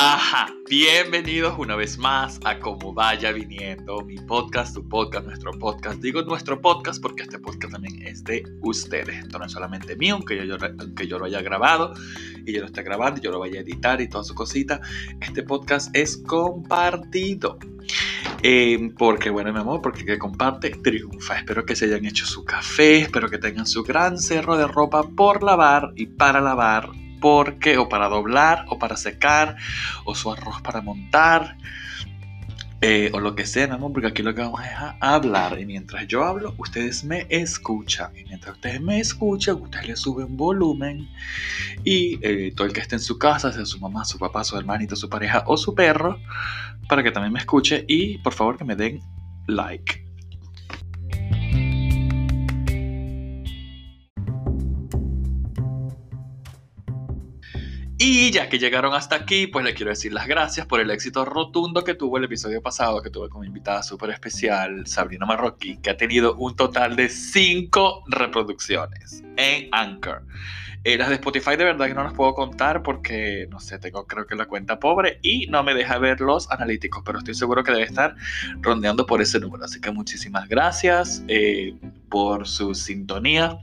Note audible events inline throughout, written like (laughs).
Ajá, bienvenidos una vez más a Como Vaya Viniendo, mi podcast, tu podcast, nuestro podcast. Digo nuestro podcast porque este podcast también es de ustedes. Esto no es solamente mío, aunque yo, aunque yo lo haya grabado y yo lo esté grabando y yo lo vaya a editar y toda su cosita. Este podcast es compartido. Eh, porque, bueno, mi amor, porque que comparte triunfa. Espero que se hayan hecho su café, espero que tengan su gran cerro de ropa por lavar y para lavar porque o para doblar o para secar o su arroz para montar eh, o lo que sea, mi porque aquí lo que vamos a hablar. Y mientras yo hablo, ustedes me escuchan. Y mientras ustedes me escuchan, ustedes le suben volumen. Y eh, todo el que esté en su casa, sea su mamá, su papá, su hermanito, su pareja o su perro, para que también me escuche. Y por favor que me den like. Y ya que llegaron hasta aquí, pues le quiero decir las gracias por el éxito rotundo que tuvo el episodio pasado, que tuve como invitada súper especial, Sabrina Marroquí, que ha tenido un total de 5 reproducciones en Anchor. Eh, las de Spotify de verdad que no las puedo contar porque, no sé, tengo creo que la cuenta pobre y no me deja ver los analíticos, pero estoy seguro que debe estar rondeando por ese número. Así que muchísimas gracias eh, por su sintonía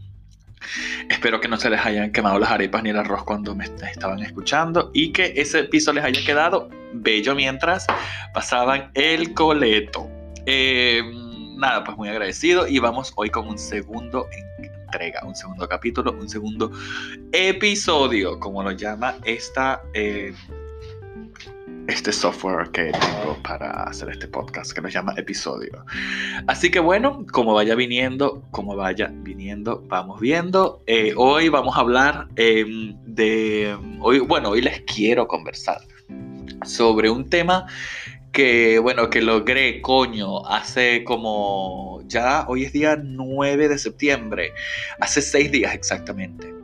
Espero que no se les hayan quemado las arepas ni el arroz cuando me estaban escuchando y que ese piso les haya quedado bello mientras pasaban el coleto. Em, nada, pues muy agradecido y vamos hoy con un segundo entrega, un segundo capítulo, un segundo episodio, como lo llama esta... Eh, este software que tengo para hacer este podcast que nos llama episodio. Así que bueno, como vaya viniendo, como vaya viniendo, vamos viendo. Eh, hoy vamos a hablar em, de, hoy, bueno, hoy les quiero conversar sobre un tema que, bueno, que logré, coño, hace como, ya hoy es día 9 de septiembre, hace seis días exactamente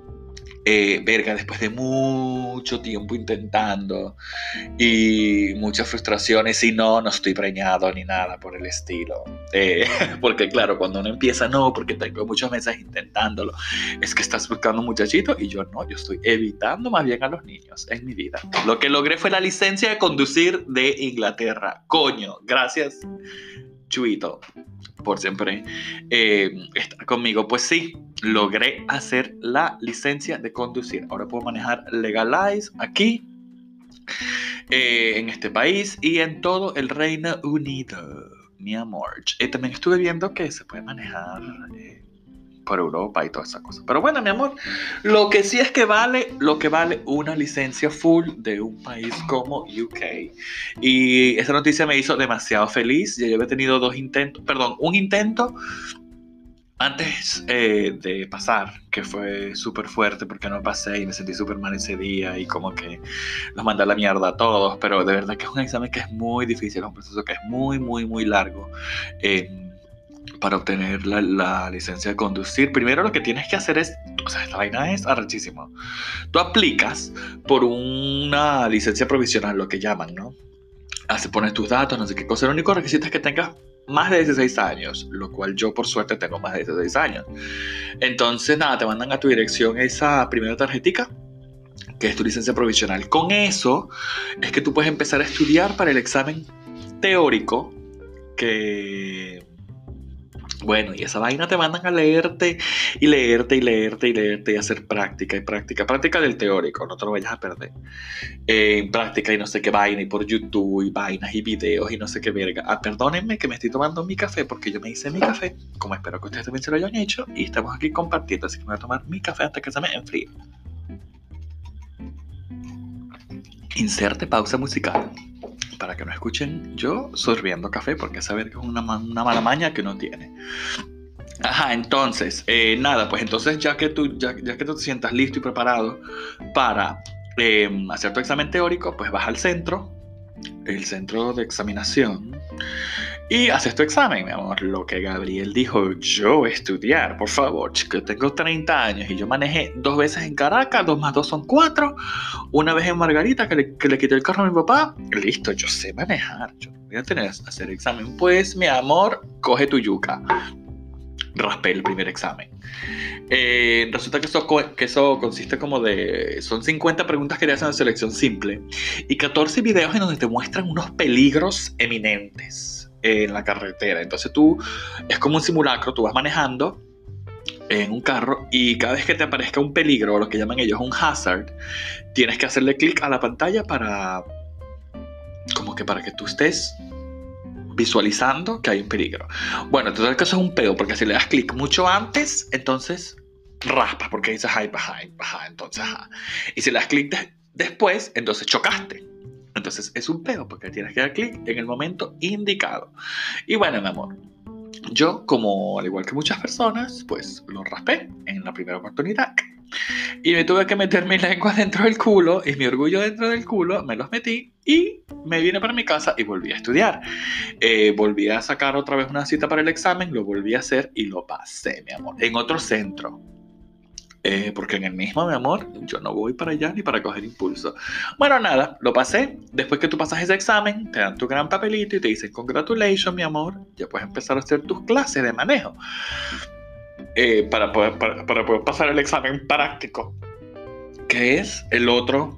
eh, verga, después de mucho tiempo intentando y muchas frustraciones y no, no estoy preñado ni nada por el estilo. Eh, (laughs) porque claro, cuando uno empieza, no, porque tengo muchos meses intentándolo, es que estás buscando un muchachito y yo no, yo estoy evitando más bien a los niños en mi vida. Lo que logré fue la licencia de conducir de Inglaterra. Coño, gracias, Chuito por siempre eh, estar conmigo. Pues sí, logré hacer la licencia de conducir. Ahora puedo manejar Legalize aquí, eh, en este país y en todo el Reino Unido, mi amor. Eh, también estuve viendo que se puede manejar por Europa y toda esa cosa. Pero bueno, mi amor, lo que sí es que vale lo que vale una licencia full de un país como UK. Y esa noticia me hizo demasiado feliz. Ya yo había tenido dos intentos, perdón, un intento antes eh, de pasar, que fue súper fuerte porque no pasé y me sentí súper mal ese día y como que los mandé a la mierda a todos, pero de verdad que es un examen que es muy difícil, es un proceso que es muy, muy, muy largo. Eh, para obtener la, licencia de conducir, primero lo que tienes que hacer es, o sea, esta vaina es arrechísimo. Tú aplicas por una licencia provisional, lo que llaman, ¿no? Así pones tus datos, no sé qué cosa. El único requisito es que tengas más de 16 años, lo cual yo por suerte tengo más de 16 años. Entonces, nada, te mandan a tu dirección esa primera tarjetita que es tu licencia provisional. Con eso es que tú puedes empezar a estudiar para el examen teórico que bueno, y esa vaina te mandan a leerte y leerte y leerte y leerte y hacer práctica y práctica. Práctica del teórico, no te lo vayas a perder. Eh, práctica y no sé qué vaina y por YouTube y vainas y videos y no sé qué verga. Ah, perdónenme que me estoy tomando mi café porque yo me hice mi café, como espero que ustedes también se lo hayan hecho, y estamos aquí compartiendo, así que me voy a tomar mi café hasta que se me enfríe. Inserte pausa musical para que no escuchen yo sorbiendo café, porque saber que es una, una mala maña que no tiene. Ajá, entonces, eh, nada, pues entonces ya que, tú, ya, ya, que tú te sientas listo y preparado para em, hacer tu examen teórico, pues vas al centro, el centro de examinación, y haces tu examen, mi amor. Lo que Gabriel dijo, yo estudiar, por favor, chico, tengo 30 años y yo manejé dos veces en Caracas, dos más dos son cuatro, una vez en Margarita que le, que le quité el carro a mi papá, listo, yo sé manejar, yo voy a tener que hacer examen. Pues, mi amor, coge tu yuca. raspé el primer examen. Eh, resulta que eso, que eso consiste como de... Son 50 preguntas que te hacen de selección simple y 14 videos en donde te muestran unos peligros eminentes en la carretera. Entonces tú, es como un simulacro, tú vas manejando en un carro y cada vez que te aparezca un peligro, lo que llaman ellos un hazard, tienes que hacerle clic a la pantalla para... como que para que tú estés visualizando que hay un peligro. Bueno, entonces el caso es un pedo, porque si le das clic mucho antes, entonces raspas, porque dices hi behind, behind, entonces Y si le das clic después, entonces chocaste. Entonces es un pedo, porque tienes que dar clic en el momento indicado. Y bueno, mi amor, yo, como al igual que muchas personas, pues lo raspé en la primera oportunidad. Y me tuve que meter mi lengua (laughs) dentro del culo y mi orgullo dentro del culo, me los metí y me vine para mi casa y volví a estudiar. Eh, volví a sacar otra vez una cita para el examen, lo volví a hacer y lo pasé, mi amor, en otro centro. Eh, porque en el mismo, mi amor, yo no voy para allá ni para coger impulso. Bueno, nada, lo pasé. Después que tú pasas ese examen, te dan tu gran papelito y te dicen, congratulations, mi amor, ya puedes empezar a hacer tus clases de manejo. Eh, para, poder, para, poder pasar el examen práctico, que es el otro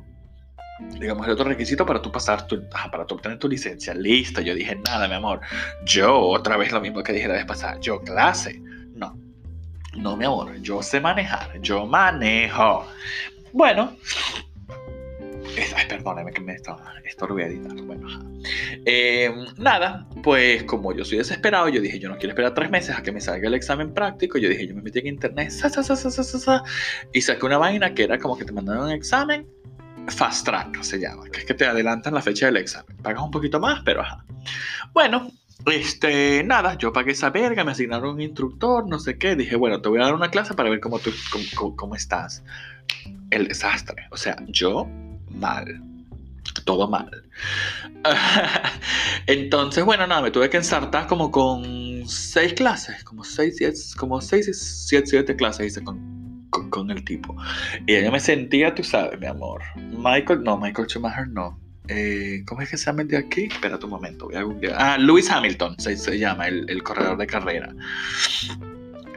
digamos, el otro requisito para tú pasar tu, para tú obtener tu licencia. Listo, yo dije, nada, mi amor. Yo, otra vez lo mismo que dije la vez pasada, yo clase. No, mi amor, yo sé manejar, yo manejo. Bueno, perdóneme que me esto, esto lo voy a editar. Bueno, em, nada, pues como yo soy desesperado, yo dije, yo no quiero esperar tres meses a que me salga el examen práctico. Yo dije, yo me metí en internet y saqué una vaina que era como que te mandaron un examen fast track, se llama, que es que te adelantan la fecha del examen. Pagas un poquito más, pero ajá. Bueno, este, nada, yo pagué esa verga, me asignaron un instructor, no sé qué. Dije, bueno, te voy a dar una clase para ver cómo, tú, cómo, cómo estás. El desastre. O sea, yo mal. Todo mal. (laughs) Entonces, bueno, nada, me tuve que ensartar como con seis clases, como seis, siete, como seis, siete, siete clases hice con, con, el tipo. Y ella me sentía, tú sabes, mi amor. Michael, no, Michael Schumacher no. Eh, ¿Cómo es que se llama el de aquí? Espera un momento, voy a Ah, Lewis Hamilton se, llama, el, el corredor de carrera.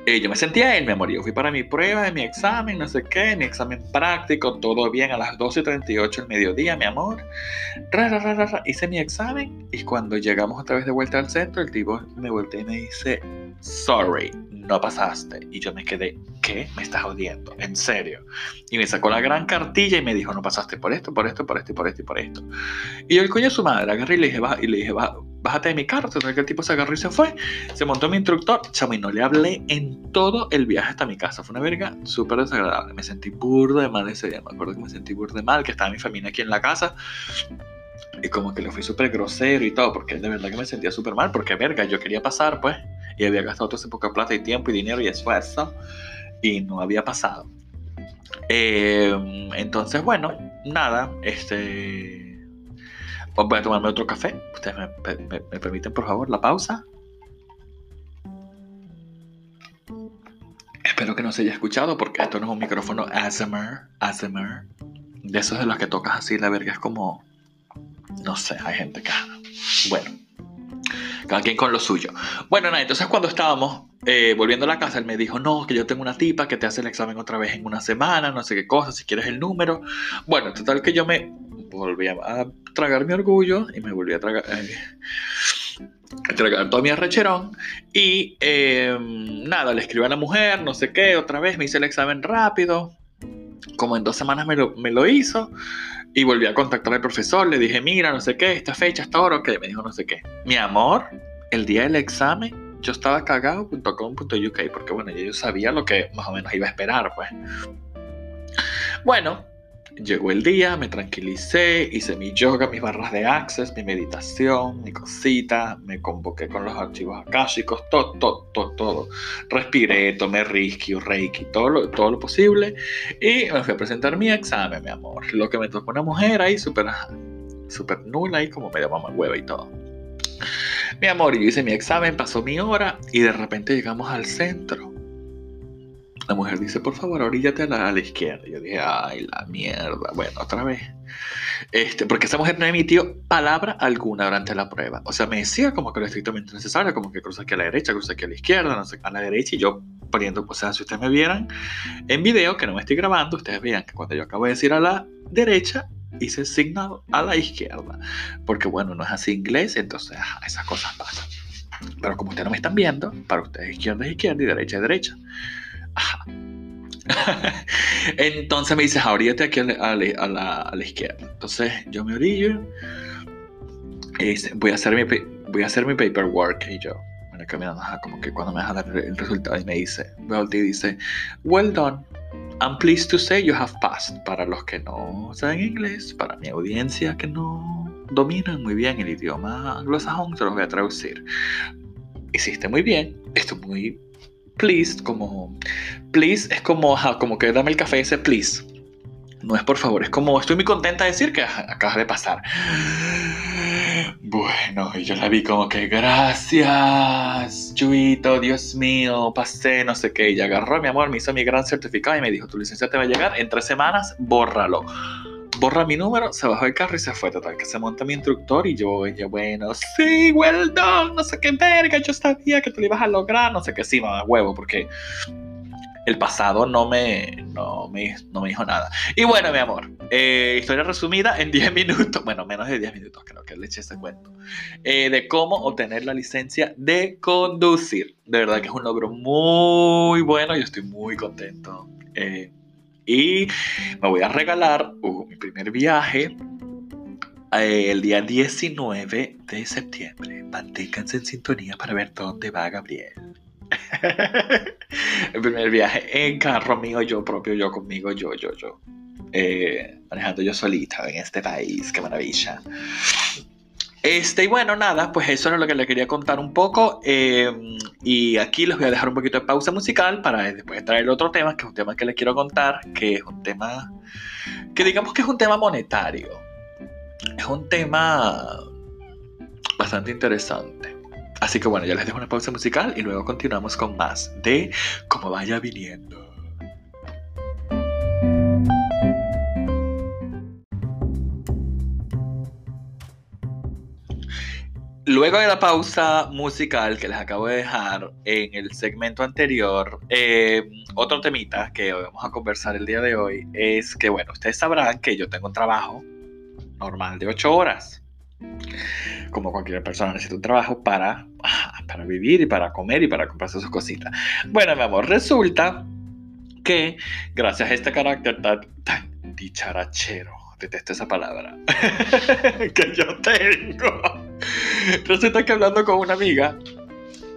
Eh, yo me sentía él, mi amor. Yo fui para mi prueba, mi examen, no sé qué, mi examen práctico, todo bien a las 12.38 el mediodía, mi amor. Hice mi examen y cuando llegamos otra vez de vuelta al centro, el tipo me volteó y me dice, sorry, no pasaste. Y yo me quedé, ¿qué? Me estás odiando, en serio. Y me sacó la gran cartilla y me dijo, no pasaste por esto, por esto, por esto, por esto y por esto. Y yo, el coño de su madre, agarré y le dije, y le dije, bájate de mi carro. Entonces que el tipo se agarró y se fue. Se montó mi instructor, chamo, y no le hablé en todo el viaje hasta mi casa. Fue una verga súper desagradable. Me sentí burdo de mal ese día. Me acuerdo que me sentí burdo de mal, que estaba mi familia aquí en la casa. Y como que le fui súper grosero y todo, porque de verdad que me sentía súper mal, porque verga, yo quería pasar, pues, y había gastado toda esa poca plata y tiempo y dinero y esfuerzo, y no había pasado. Em, entonces, bueno, nada, este Voy a tomarme otro café. ¿Ustedes me, permiten, por favor, la pausa? Espero que no se haya escuchado porque esto no es un micrófono ASMR, ASMR. De esos de los que tocas así, la verga es como... No sé, hay gente que... Bueno, cada quien con lo suyo. Bueno, nada, entonces cuando estábamos eh, volviendo a la casa, él me dijo, no, que yo tengo una tipa que te hace el examen otra vez en una semana, no sé qué cosa, si quieres el número. Bueno, total que yo me volví a, tragar mi orgullo y me volví a tragar, eh, tragar todo mi arrecherón. Y em, nada, le escribí a la mujer, no sé qué, otra vez me hice el examen rápido. Como en dos semanas me lo, me lo hizo. Y volví a contactar al profesor, le dije, mira, no sé qué, esta fecha, esta hora, que me dijo no sé qué. Mi amor, el día del examen, yo estaba cagado.com.uk, porque bueno, yo sabía lo que más o menos iba a esperar, pues. Bueno, Llegó el día, me tranquilicé, hice mi yoga, mis barras de access, mi meditación, mi cosita, me convoqué con los archivos akáshicos, todo, todo, todo, todo. Respiré, tomé Reiki, Reiki, todo lo, todo lo posible y me fui a presentar mi examen, mi amor. Lo que me tocó una mujer ahí súper super nula y como medio mamá hueva y todo. Mi amor, yo hice mi examen, pasó mi hora y de repente llegamos al centro la mujer dice, por favor, oríllate a la, a la izquierda. Yo dije, ay, la mierda. Bueno, otra vez. Este, porque esa mujer no emitió palabra alguna durante la prueba. O sea, me decía como que lo estrictamente necesario, como que cruza aquí a la derecha, cruza aquí a la izquierda, no sé, a la derecha, y yo poniendo, o sea, si ustedes me vieran en video, que no me estoy grabando, ustedes vean que cuando yo acabo de decir a la derecha, hice signo a la izquierda. Porque bueno, no es así inglés, entonces esas cosas pasan. Pero como ustedes no me están viendo, para ustedes izquierda es izquierda y derecha es derecha. (laughs) Entonces me dices, ahorita aquí a la, a, la, a la, izquierda. Entonces yo me orillo. Y voy, a hacer mi, voy a hacer mi paperwork. Y yo, bueno, caminando, como que cuando me deja dar el resultado y me dice, y dice, well done. I'm pleased to say you have passed. Para los que no saben inglés, para mi audiencia que no dominan muy bien el idioma anglosajón, se los voy a traducir. Hiciste muy bien, estoy muy please, como please es como, como que dame el café ese please. No es por favor, es como estoy muy contenta de decir que acaba de pasar. Bueno, y yo la vi como que gracias, Chuito, Dios mío, pasé, no sé qué. Y agarró mi amor, me hizo mi gran certificado y me dijo, tu licencia te va a llegar en tres semanas, bórralo borra mi número, se bajó el carro y se fue. Total, que se monta mi instructor y yo, ella, bueno, sí, well done, no sé qué verga, yo sabía que tú lo ibas a lograr, no sé qué, sí, mamá, huevo, porque el pasado no me, no me, no me dijo nada. Y bueno, mi amor, eh, historia resumida en (laughs) 10 minutos, bueno, menos de 10 minutos creo que le eché ese cuento, eh, de cómo obtener la licencia de conducir. De verdad que es un logro muy bueno, yo estoy muy contento. Eh, y me voy a regalar uh, mi primer viaje eh, el día 19 de septiembre. Manténganse en sintonía para ver dónde va Gabriel. (laughs) el primer viaje en carro mío, yo propio, yo conmigo, yo, yo, yo. Eh, manejando yo solita en este país, qué maravilla. Este, y bueno, nada, pues eso era lo que le quería contar un poco. Eh, y aquí les voy a dejar un poquito de pausa musical para después traer otro tema, que es un tema que les quiero contar, que es un tema que digamos que es un tema monetario. Es un tema bastante interesante. Así que bueno, ya les dejo una pausa musical y luego continuamos con más de cómo vaya viniendo. Luego de la pausa musical que les acabo de dejar en el segmento anterior, eh, otro temita que vamos a conversar el día de hoy es que, bueno, ustedes sabrán que yo tengo un trabajo normal de 8 horas. Como cualquier persona necesita un trabajo para, para vivir y para comer y para comprarse sus cositas. Bueno, mi amor, resulta que gracias a este carácter tan dicharachero, detesto esa palabra, (laughs) que yo tengo (laughs) Resulta que hablando con una amiga,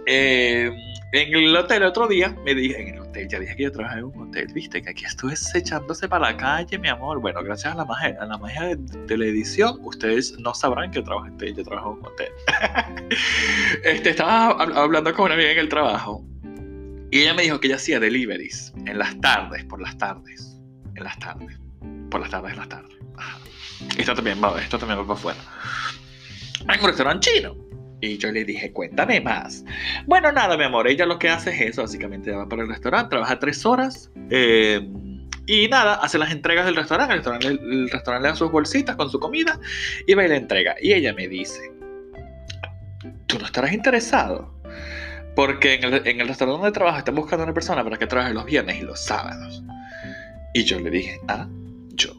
eh, en el hotel otro día, me dije, en el hotel, ya dije que yo trabajaba en un hotel, viste, que aquí estuve echándose para la calle, mi amor. Bueno, gracias a la magia, a la magia de, la edición, ustedes no sabrán que trabajo, yo trabajo en un hotel. (laughs) este, estaba hablando con una amiga en el trabajo y ella me dijo que ella hacía deliveries en las tardes, por las tardes, en las tardes, por las tardes, en las tardes. Esto también va, esto también va para afuera en un restaurante chino. Y yo le dije, cuéntame más. Bueno, nada, mi amor, ella lo que hace es eso, básicamente va para el restaurante, trabaja tres horas eh, y nada, hace las entregas del restaurante, el restaurante, el restaurante le da sus bolsitas con su comida y va y la entrega. Y ella me dice, ¿tú no estarás interesado? Porque en el, en el restaurante donde trabaja están buscando a una persona para que trabaje los viernes y los sábados. Y yo le dije, ah, yo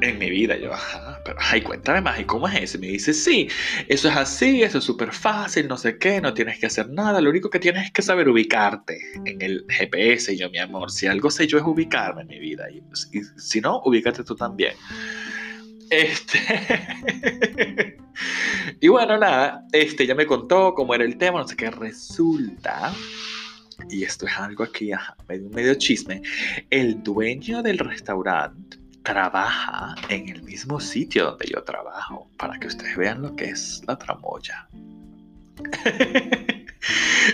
en mi vida. Yo, ajá, pero ay, cuéntame más, ¿y cómo es eso? Y me dice, sí, eso es así, eso es súper fácil, no sé qué, no tienes que hacer nada, lo único que tienes es que saber ubicarte en el GPS. Y yo, mi amor, si algo sé yo es ubicarme en mi vida, y, si no, ubícate tú también. Este. (laughs) y bueno, nada, este ya me contó cómo era el tema, no sé qué, resulta. Y esto es algo aquí, ajá, medio, medio chisme. El dueño del restaurante trabaja en el mismo sitio donde yo trabajo, para que ustedes vean lo que es la tramoya. (laughs)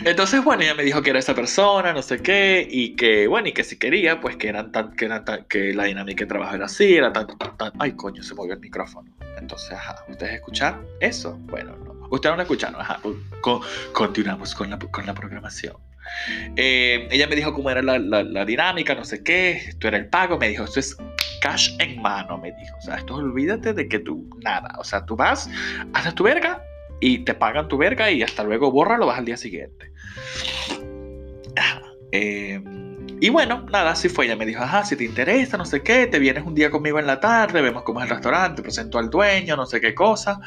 Entonces, bueno, ella me dijo que era esa persona, no sé qué, y que, bueno, y que si quería, pues que eran tan, que, eran tan, que la dinámica de trabajo era así, era tan, tan, ay, coño, se movió el micrófono. Entonces, ajá, ¿ustedes escucharon eso? Bueno, no. Ustedes no escucharon, ajá, continuamos con la, con la programación. Eh, ella me dijo cómo era la, la, dinámica, no sé qué, esto era el pago, me dijo, esto es cash en mano, me dijo. O sea, esto olvídate de que tú, nada, o sea, tú vas, haces tu verga y te pagan tu verga y hasta luego borra, lo vas al día siguiente. Eh, y bueno, nada, así fue. Ella me dijo, ajá, si te interesa, no sé qué, te vienes un día conmigo en la tarde, vemos cómo es el restaurante, presento al dueño, no sé qué cosa.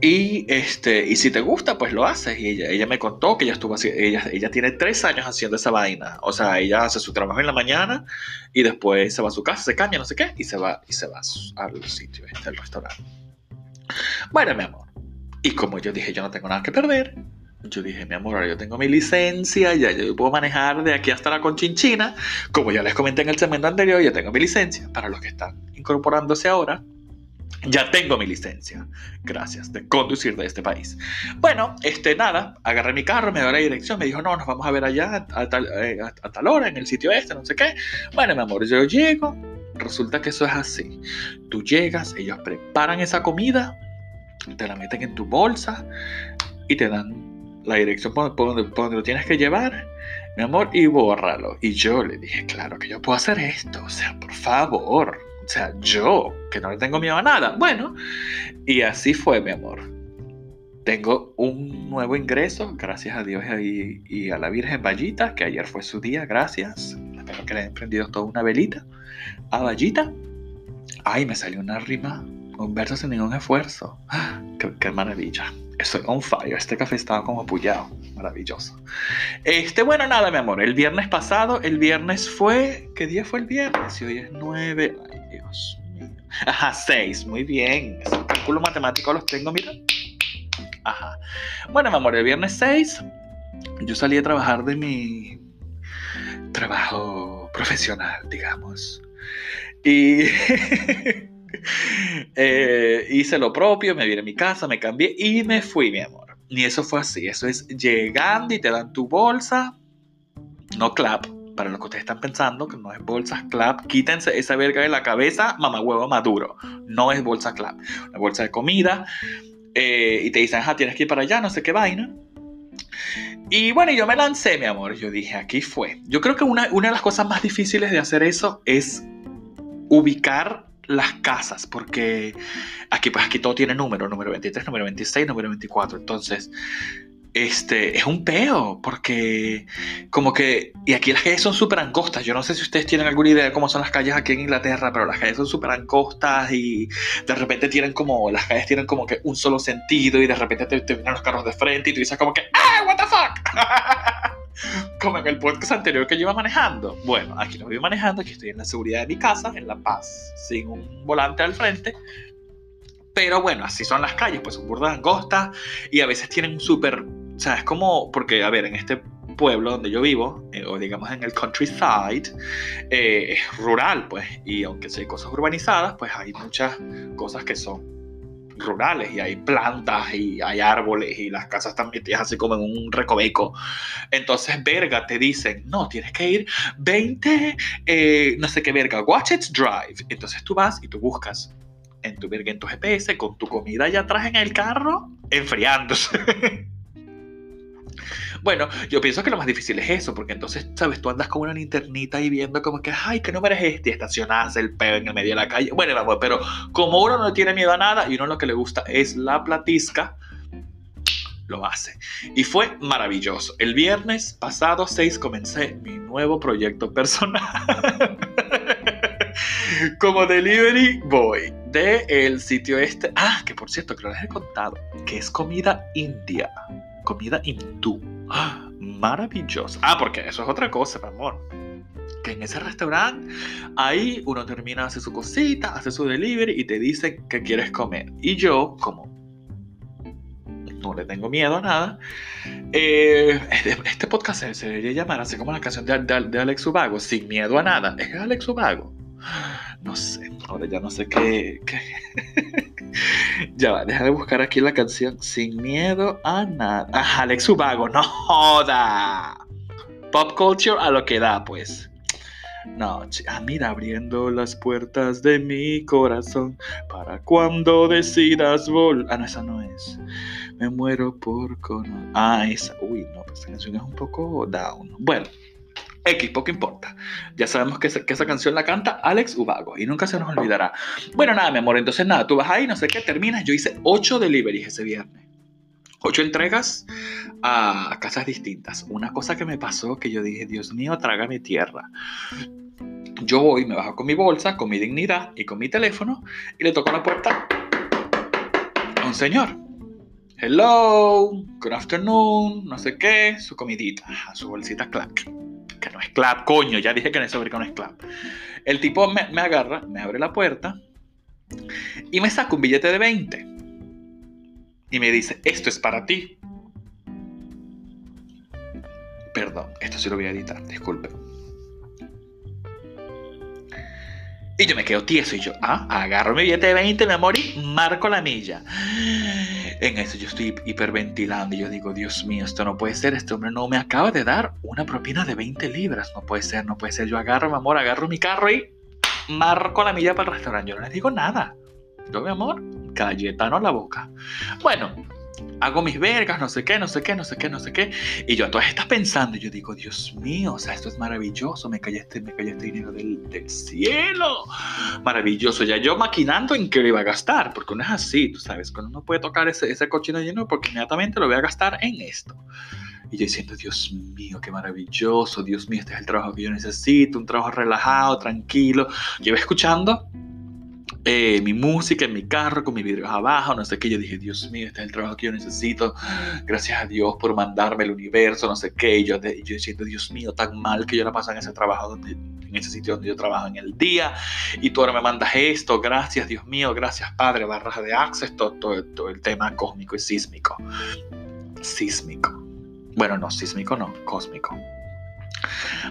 Y, este, y si te gusta, pues lo haces. Y ella, ella me contó que ella estuvo así, ella, ella tiene tres años haciendo esa vaina. O sea, ella hace su trabajo en la mañana y después se va a su casa, se cambia, no sé qué, y se va, y se va al sitio, este, al restaurante. Bueno, mi amor. Y como yo dije, yo no tengo nada que perder, yo dije, mi amor, yo tengo mi licencia, ya yo puedo manejar de aquí hasta la Conchinchina. Como ya les comenté en el segmento anterior, ya tengo mi licencia. Para los que están incorporándose ahora, ya tengo mi licencia. Gracias, de conducir de este país. Bueno, este, nada, agarré mi carro, me dio la dirección, me dijo, no, nos vamos a ver allá a tal, eh, a tal hora, en el sitio este, no sé qué. Bueno, mi amor, yo llego, resulta que eso es así. Tú llegas, ellos preparan esa comida, te la meten en tu bolsa y te dan la dirección por, donde, lo tienes que llevar, mi amor, y bórralo. Y yo le dije, claro que yo puedo hacer esto, o sea, por favor, o sea, yo, que no le tengo miedo a nada. Bueno, y así fue, mi amor. Tengo un nuevo ingreso, gracias a Dios y, a la Virgen Vallita, que ayer fue su día, gracias. Espero que le hayan prendido toda una velita a Vallita. Ay, me salió una rima, un verso sin ningún esfuerzo. (gasps) Qué maravilla! Estoy on fire. Este café estaba como apoyado. Maravilloso. Este, bueno, nada, mi amor. El viernes pasado, el viernes fue. ¿Qué día fue el viernes? Y hoy es 9. Ay, Dios mío. Ajá, 6. Muy bien. Esos cálculos matemáticos los tengo, mira. Ajá. Bueno, mi amor, el viernes 6, yo salí a trabajar de mi trabajo profesional, digamos. Y. (laughs) Eh, hice lo propio, me vine a mi casa, me cambié y me fui, mi amor. Y eso fue así, eso es llegando y te dan tu bolsa, no clap, para lo que ustedes están pensando, que no es bolsa clap, quítense esa verga de la cabeza, mamá huevo maduro, no es bolsa clap, una bolsa de comida, eh, y te dicen, ah, tienes que ir para allá, no sé qué vaina. Y bueno, yo me lancé, mi amor, yo dije, aquí fue. Yo creo que una, una de las cosas más difíciles de hacer eso es ubicar las casas, porque aquí, pues aquí todo tiene número, número 23, número 26, número 24. Entonces, este, es un peo, porque como que, y aquí las calles son súper angostas, yo no sé si ustedes tienen alguna idea de cómo son las calles aquí en Inglaterra, pero las calles son súper angostas y de repente tienen como, las calles tienen como que un solo sentido y de repente te, te los carros de frente y tú dices como que, ¡ah, what the fuck! (laughs) (laughs) como en el podcast anterior que yo iba manejando. Bueno, aquí no voy manejando, aquí estoy en la seguridad de mi casa, en La Paz, sin un volante al frente. Pero bueno, así son las calles, pues son burdas angostas y a veces tienen un súper... O sea, es como, porque, a ver, en este pueblo donde yo vivo, eh, o digamos en el countryside, eh, es rural, pues, y aunque hay cosas urbanizadas, pues hay muchas cosas que son rurales y hay plantas y hay árboles y las casas están metidas así como en un recoveco. Entonces, verga, te dicen, no, tienes que ir 20, eh, no sé qué verga, watch it drive. Entonces tú vas y tú buscas en tu verga, en tu GPS, con tu comida allá atrás en el carro, enfriándose. (laughs) Bueno, yo pienso que lo más difícil es eso, porque entonces, ¿sabes? Tú andas con una linternita y viendo como que, ay, ¿qué número es este? Y estacionas el peo en el medio de la calle. Bueno, vamos, pero como uno no tiene miedo a nada y uno lo que le gusta es la platisca, lo hace. Y fue maravilloso. El viernes pasado 6 comencé mi nuevo proyecto personal. (laughs) como delivery boy de el sitio este. Ah, que por cierto, que lo les he contado, que es comida india, comida hindú. (gasps) Maravilloso. Ah, porque eso es otra cosa, mi amor. Que en ese restaurante, ahí uno termina, hace su cosita, hace su delivery y te dice que quieres comer. Y yo, como no le tengo miedo a nada, eh, este podcast se, debería llamar así como la canción de, de, Alex Ubago, sin miedo a nada. ¿Es Alex Ubago? No sé, ahora ya no sé qué. (laughs) ya va, deja de buscar aquí la canción Sin miedo a nada. Alex Ubago, no joda. Pop culture a lo que da, pues. No, ah, mira, abriendo las puertas de mi corazón para cuando decidas volver. Ah, no, esa no es. Me muero por conocer. Ah, esa. Uy, no, pues esa canción es un poco down. Bueno. X, poco importa. Ya sabemos que que esa, canción la canta Alex Ubago y nunca se nos olvidará. Bueno, nada, mi amor, entonces nada, tú vas ahí, no sé qué, terminas. Yo hice 8 deliveries ese viernes. 8 entregas a casas distintas. Una cosa que me pasó que yo dije, Dios mío, traga mi tierra. Yo voy, me bajo con mi bolsa, con mi dignidad y con mi teléfono y le toco la puerta a un señor. Hello, good afternoon, no sé qué, su comidita, su bolsita clap. Que no es clap, coño, ya dije que en ese no es clap. El tipo me, agarra, me abre la puerta y me saca un billete de 20. Y me dice, esto es para ti. Perdón, esto sí lo voy a editar, disculpe. Y yo me quedo tieso y yo, ah, agarro mi billete de 20, me amor, y marco la milla. En eso yo estoy hiperventilando y yo digo, Dios mío, esto no puede ser, este hombre no me acaba de dar una propina de 20 libras, no puede ser, no puede ser. Yo agarro, mi amor, agarro mi carro y marco la milla para el restaurante. Yo no le digo nada. Yo, mi amor, Cayetano la boca. Bueno, hago mis vergas, no sé qué, no sé qué, no sé qué, no sé qué. Y yo a todas estas pensando, y yo digo, Dios mío, o sea, esto es maravilloso, me cayó este, me cayó este dinero del, del, cielo. Maravilloso. Ya yo maquinando en qué lo iba a gastar, porque uno es así, tú sabes, cuando uno puede tocar ese, ese cochino lleno, porque inmediatamente lo voy a gastar en esto. Y yo diciendo, Dios mío, qué maravilloso, Dios mío, este es el trabajo que yo necesito, un trabajo relajado, tranquilo. Yo escuchando eh, mi música en mi carro con mis vidrios abajo, no sé qué. Yo dije, Dios mío, este es el trabajo que yo necesito. Gracias a Dios por mandarme el universo, no sé qué. Y yo, yo diciendo, Dios mío, tan mal que yo la paso en ese trabajo, donde, en ese sitio donde yo trabajo en el día. Y tú ahora me mandas esto. Gracias, Dios mío, gracias, Padre. Barras de Access, todo, el tema cósmico y sísmico. Sísmico. Bueno, no, sísmico no, cósmico.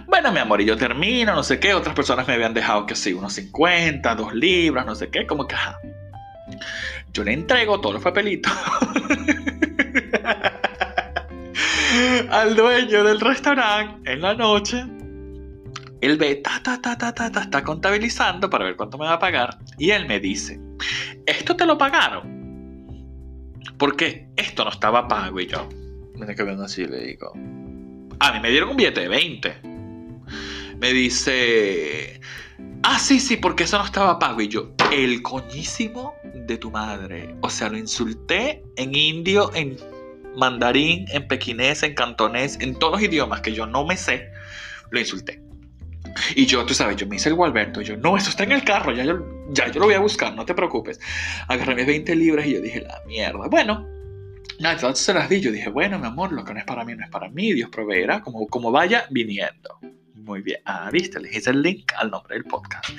Bueno, mi amor, y yo termino, no sé qué. Otras personas me habían dejado que sí, unos 50, dos libras, no sé qué, como que ajá. Yo le entrego todos los papelitos (laughs) al dueño del restaurante en la noche. Él ve, ta, ta, ta, ta, ta, ta, está contabilizando para ver cuánto me va a pagar. Y él me dice, ¿esto te lo pagaron? Porque esto no estaba pago. Y yo, me quedo así, le digo, a mí me dieron un billete de 20. Me dice, ah, sí, sí, porque eso no estaba pago. Y yo, el coñísimo de tu madre. O sea, lo insulté en indio, en mandarín, en pequinés, en cantonés, en todos los idiomas que yo no me sé, lo insulté. Y yo, tú sabes, yo me hice el Gualberto. Yo, no, eso está en el carro, ya yo, ya yo lo voy a buscar, no te preocupes. Agarré mis 20 libras y yo dije, la mierda. Bueno, Nada, entonces se las di. Yo dije, bueno, mi amor, lo que no es para mí no es para mí. Dios proveerá como, como vaya viniendo. Muy bien. Ah, viste, les hice el link al nombre del podcast.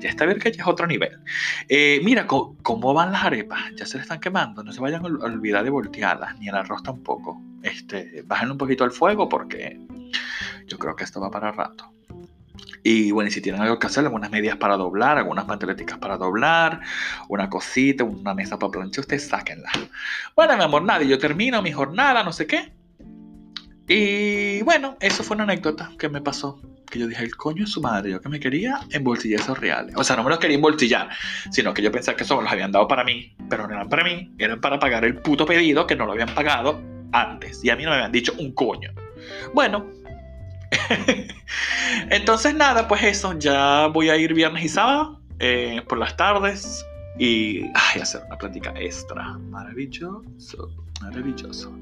Ya está bien que ya es otro nivel. Eh, mira, ¿cómo, van las arepas? Ya se le están quemando. No se vayan a olvidar de voltearlas, ni el arroz tampoco. Este, bajen un poquito el fuego porque yo creo que esto va para rato. Y bueno, y si tienen algo que hacer, algunas medias para doblar, algunas pantaleticas para doblar, una cosita, una mesa para planchar, ustedes sáquenla. Bueno, mi amor, nada, yo termino mi jornada, no sé qué. Y bueno, eso fue una anécdota que me pasó. Que yo dije, el coño es su madre, yo que me quería embolsillar esos reales. O sea, no me los quería embolsillar, sino que yo pensaba que eso me los habían dado para mí, pero no eran para mí, eran para pagar el puto pedido que no lo habían pagado antes. Y a mí no me habían dicho un coño. Bueno, (laughs) Entonces nada, pues eso, ya voy a ir viernes y sábado eh, por las tardes y ay, hacer una plática extra. Maravilloso, maravilloso.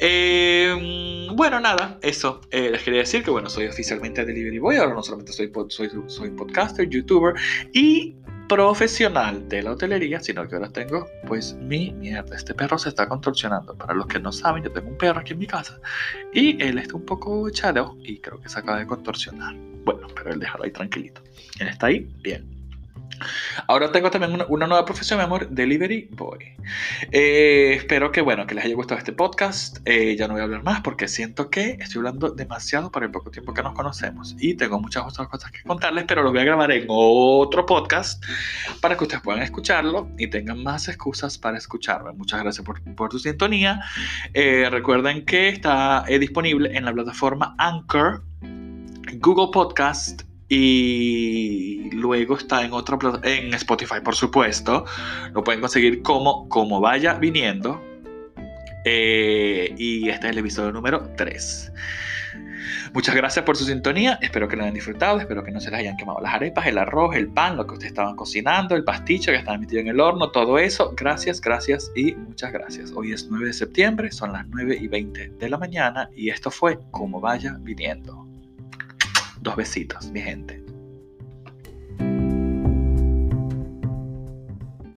Eh, bueno, nada, eso. Eh, les quería decir que bueno, soy oficialmente Delivery Boy, ahora no solamente soy, soy, soy podcaster, youtuber y profesional de la hotelería, sino que ahora tengo, pues, mi mierda. Este perro se está contorsionando. Para los que no saben, yo tengo un perro aquí en mi casa y él está un poco chado y creo que se acaba de contorsionar. Bueno, pero él déjalo ahí tranquilito. Él está ahí, bien. Ahora tengo también una, nueva profesión, mi amor, Delivery Boy. Eh, espero que, bueno, que les haya gustado este podcast. Eh, ya no voy a hablar más porque siento que estoy hablando demasiado para el poco tiempo que nos conocemos. Y tengo muchas otras cosas que contarles, pero lo voy a grabar en otro podcast para que ustedes puedan escucharlo y tengan más excusas para escucharlo. Muchas gracias por, por tu sintonía. Eh, recuerden que está disponible en la plataforma Anchor, Google Podcast, y luego está en otra en Spotify por supuesto lo pueden conseguir como como vaya viniendo Eh, y este es el episodio número 3. Muchas gracias por su sintonía, espero que lo hayan disfrutado, espero que no se les hayan quemado las arepas, el arroz, el pan, lo que ustedes estaban cocinando, el pasticho que estaban metido en el horno, todo eso. Gracias, gracias y muchas gracias. Hoy es 9 de septiembre, son las 9 y 20 de la mañana y esto fue Como vaya viniendo. Dos besitos, mi gente.